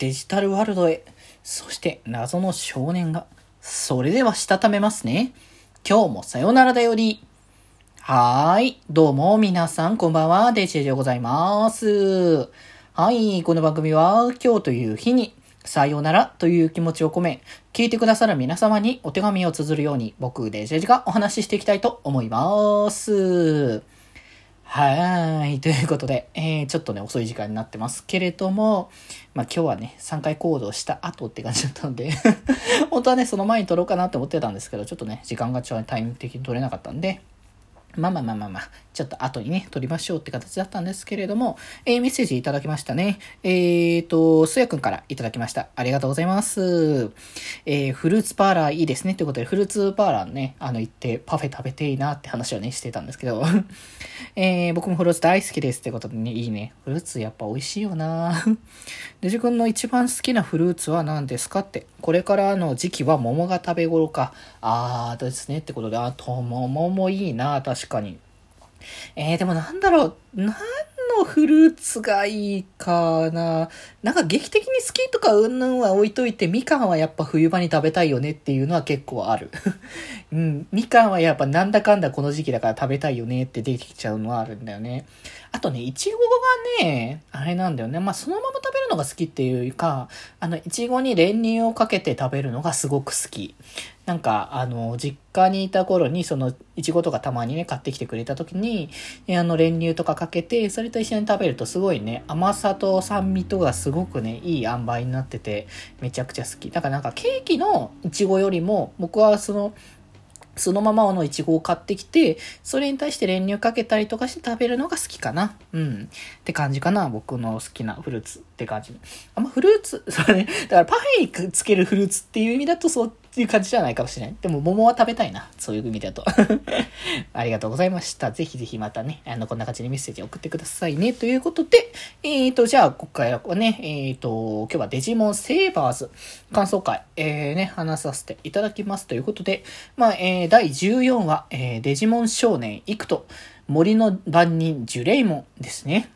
デジタルワールドへ、そして謎の少年が。それではしたためますね。今日もさよならだより。はーい。どうも皆さんこんばんは。デジェジでございます。はい。この番組は今日という日にさよならという気持ちを込め、聞いてくださる皆様にお手紙を綴るように僕デジェジがお話ししていきたいと思います。はい。ということで、えー、ちょっとね、遅い時間になってますけれども、まあ今日はね、3回行動した後って感じだったので 本当はね、その前に撮ろうかなって思ってたんですけど、ちょっとね、時間がちょっとタイミング的に撮れなかったんで、まあまあまあまあまあ、ちょっと後にね、撮りましょうって形だったんですけれども、えー、メッセージいただきましたね。えーと、すやくんからいただきました。ありがとうございます。えー、フルーツパーラーいいですね。ということで、フルーツパーラーね、あの、行ってパフェ食べていいなって話をね、してたんですけど、えー、僕もフルーツ大好きですってことでね、いいね。フルーツやっぱ美味しいよな で、自分の一番好きなフルーツは何ですかって。これからの時期は桃が食べ頃か。あーですね。ってことで、あと桃もいいな確確かに。えー、でもなんだろう。何のフルーツがいいかな。なんか劇的に好きとかうんぬんは置いといて、みかんはやっぱ冬場に食べたいよねっていうのは結構ある。うん。みかんはやっぱなんだかんだこの時期だから食べたいよねって出てきちゃうのはあるんだよね。あとね、いちごがね、あれなんだよね。まあ、そのまま食べるのが好きっていうか、あの、いちごに練乳をかけて食べるのがすごく好き。なんか、あの、実家にいた頃に、その、いちごとかたまにね、買ってきてくれた時に、あの、練乳とかかけて、それと一緒に食べるとすごいね、甘さと酸味とがすごくね、いい塩梅になってて、めちゃくちゃ好き。だからなんか、ケーキのいちごよりも、僕はその、そのままのイチゴを買ってきて、それに対して練乳かけたりとかして食べるのが好きかな。うん。って感じかな。僕の好きなフルーツって感じ。あんまフルーツ、そうね。だからパフェにつけるフルーツっていう意味だとそうっていう感じじゃないかもしれない。でも桃は食べたいな。そういう意味だと。ありがとうございました。ぜひぜひまたね、あの、こんな感じでメッセージ送ってくださいね。ということで、えーと、じゃあ、今回はね、えーと、今日はデジモンセーバーズ感想会、えーね、話させていただきますということで、まあ、えー、第14話、えー、デジモン少年イクト、森の番人ジュレイモンですね。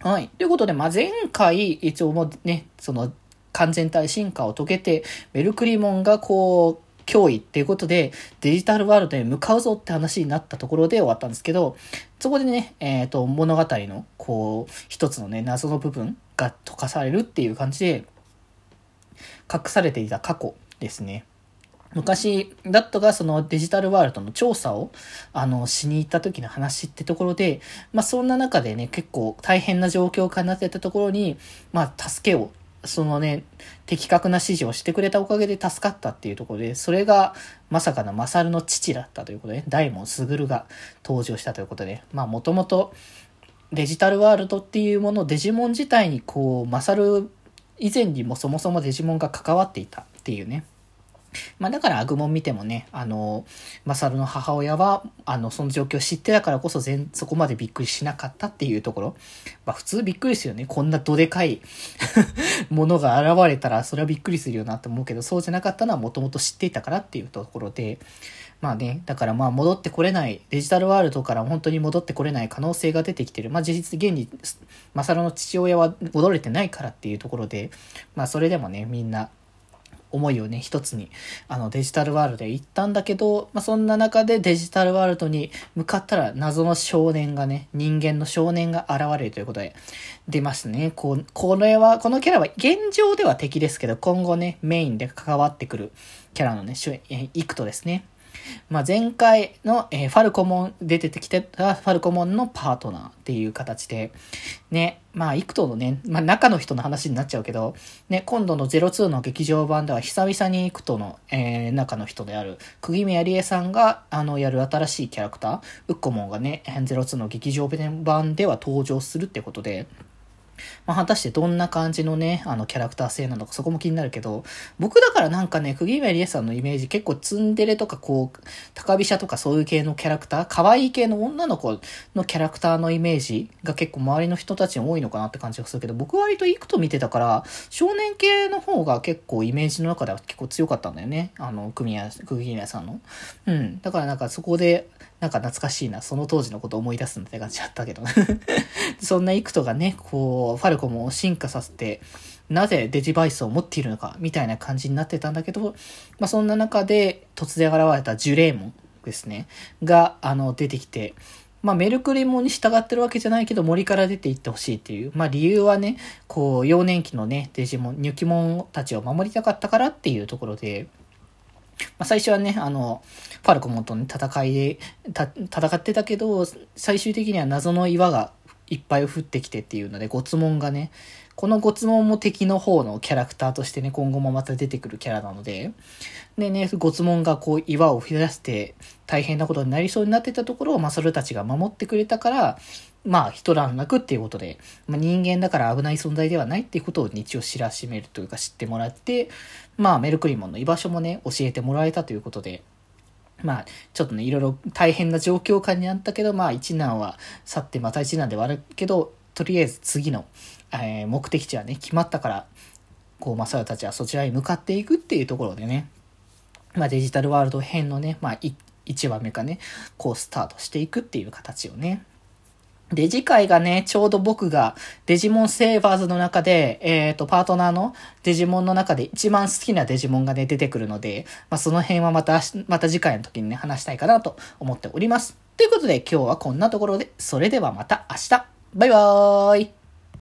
はい。ということで、まあ、前回、一応もね、その、完全体進化を遂げて、メルクリモンがこう、脅威っていうことで、デジタルワールドへ向かうぞって話になったところで終わったんですけど、そこでね、えっ、ー、と、物語の、こう、一つのね、謎の部分が溶かされるっていう感じで、隠されていた過去ですね。昔だったがそのデジタルワールドの調査をあのしに行った時の話ってところで、まあそんな中でね結構大変な状況下になってたところに、まあ助けをそのね、的確な指示をしてくれたおかげで助かったっていうところで、それがまさかのマサルの父だったということで、大門卓が登場したということで、まあもともとデジタルワールドっていうもの、デジモン自体にこう、マサル以前にもそもそもデジモンが関わっていたっていうね、まあだからアグモン見てもね、あの、マサルの母親は、あの、その状況を知ってたからこそ全、そこまでびっくりしなかったっていうところ。まあ普通びっくりするよね。こんなどでかい ものが現れたら、それはびっくりするよなって思うけど、そうじゃなかったのはもともと知っていたからっていうところで、まあね、だからまあ戻ってこれない、デジタルワールドから本当に戻ってこれない可能性が出てきてる。まあ事実、現に、マサルの父親は戻れてないからっていうところで、まあそれでもね、みんな、思いをね、一つに、あの、デジタルワールドへ行ったんだけど、まあ、そんな中でデジタルワールドに向かったら謎の少年がね、人間の少年が現れるということで、出ますね。こう、これは、このキャラは現状では敵ですけど、今後ね、メインで関わってくるキャラのね、イクトですね。まあ、前回の、えー、ファルコモン出てきてたファルコモンのパートナーっていう形で、ね、まあ、幾度のね、まあ、中の人の話になっちゃうけど、ね、今度の02の劇場版では久々に幾度の、えー、中の人である、釘宮理恵さんが、あの、やる新しいキャラクター、ウッコモンがね、02の劇場版では登場するってことで、まあ、果たしてどんな感じのね、あの、キャラクター性なのか、そこも気になるけど、僕だからなんかね、釘宮理恵さんのイメージ結構ツンデレとかこう、高飛車とかそういう系のキャラクター、可愛い系の女の子のキャラクターのイメージが結構周りの人たちに多いのかなって感じがするけど、僕割と行くと見てたから、少年系の方が結構イメージの中では結構強かったんだよね。あの、組宮、釘宮さんの。うん。だからなんかそこで、なんか懐かしいな、その当時のことを思い出すんだって感じだったけど。そんなイクトがね、こう、ファルコムを進化させて、なぜデジバイスを持っているのか、みたいな感じになってたんだけど、まあそんな中で突然現れたジュレーモンですね、が、あの、出てきて、まあ、メルクリモンに従ってるわけじゃないけど、森から出て行ってほしいっていう。まあ、理由はね、こう、幼年期のね、デジモン、ニュキモンたちを守りたかったからっていうところで、まあ、最初はね、あの、ファルコモンとね戦いで、戦ってたけど、最終的には謎の岩がいっぱい降ってきてっていうので、ゴツモンがね、このゴツモンも敵の方のキャラクターとしてね、今後もまた出てくるキャラなので、でね、ゴツモンがこう岩を増やして大変なことになりそうになってたところをマサルたちが守ってくれたから、まあ一段落っていうことで、まあ、人間だから危ない存在ではないっていうことを日を知らしめるというか知ってもらって、まあメルクリモンの居場所もね、教えてもらえたということで、まあ、ちょっとね、いろいろ大変な状況下にあったけど、まあ一難は去ってまた一難ではあるけど、とりあえず次の、えー、目的地はね、決まったから、こう、マサルたちはそちらに向かっていくっていうところでね、まあデジタルワールド編のね、まあ1話目かね、こうスタートしていくっていう形をね、で、次回がね、ちょうど僕がデジモンセーバーズの中で、えっ、ー、と、パートナーのデジモンの中で一番好きなデジモンがね、出てくるので、まあ、その辺はまた、また次回の時にね、話したいかなと思っております。ということで、今日はこんなところで、それではまた明日バイバーイ